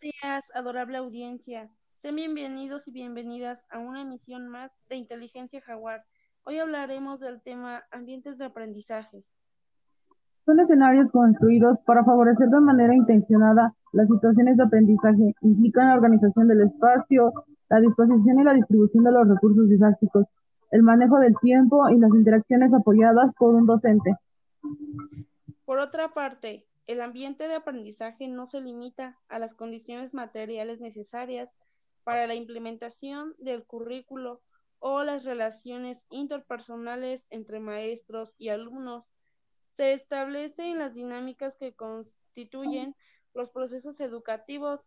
días, adorable audiencia. Sean bienvenidos y bienvenidas a una emisión más de Inteligencia Jaguar. Hoy hablaremos del tema ambientes de aprendizaje. Son escenarios construidos para favorecer de manera intencionada las situaciones de aprendizaje. Implican la organización del espacio, la disposición y la distribución de los recursos didácticos, el manejo del tiempo y las interacciones apoyadas por un docente. Por otra parte, el ambiente de aprendizaje no se limita a las condiciones materiales necesarias para la implementación del currículo o las relaciones interpersonales entre maestros y alumnos. Se establecen las dinámicas que constituyen los procesos educativos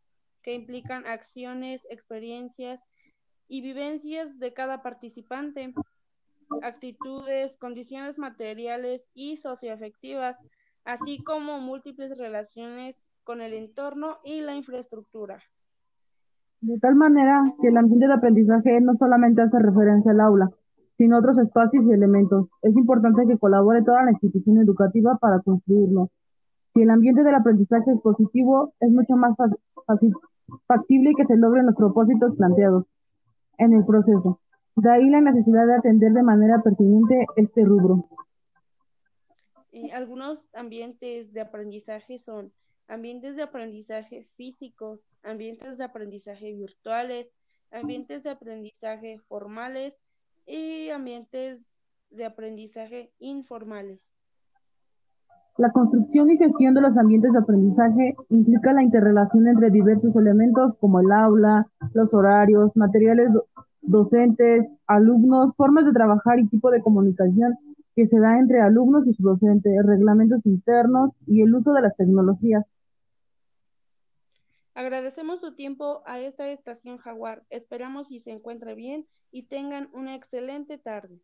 que implican acciones, experiencias y vivencias de cada participante, actitudes, condiciones materiales y socioafectivas, así como múltiples relaciones con el entorno y la infraestructura. De tal manera que el ambiente de aprendizaje no solamente hace referencia al aula, sino a otros espacios y elementos. Es importante que colabore toda la institución educativa para construirlo. Si el ambiente del aprendizaje es positivo, es mucho más factible que se logren los propósitos planteados en el proceso. De ahí la necesidad de atender de manera pertinente este rubro. Algunos ambientes de aprendizaje son ambientes de aprendizaje físicos, ambientes de aprendizaje virtuales, ambientes de aprendizaje formales y ambientes de aprendizaje informales. La construcción y gestión de los ambientes de aprendizaje implica la interrelación entre diversos elementos como el aula, los horarios, materiales docentes, alumnos, formas de trabajar y tipo de comunicación que se da entre alumnos y su docente, reglamentos internos y el uso de las tecnologías. Agradecemos su tiempo a esta estación Jaguar. Esperamos y se encuentre bien y tengan una excelente tarde.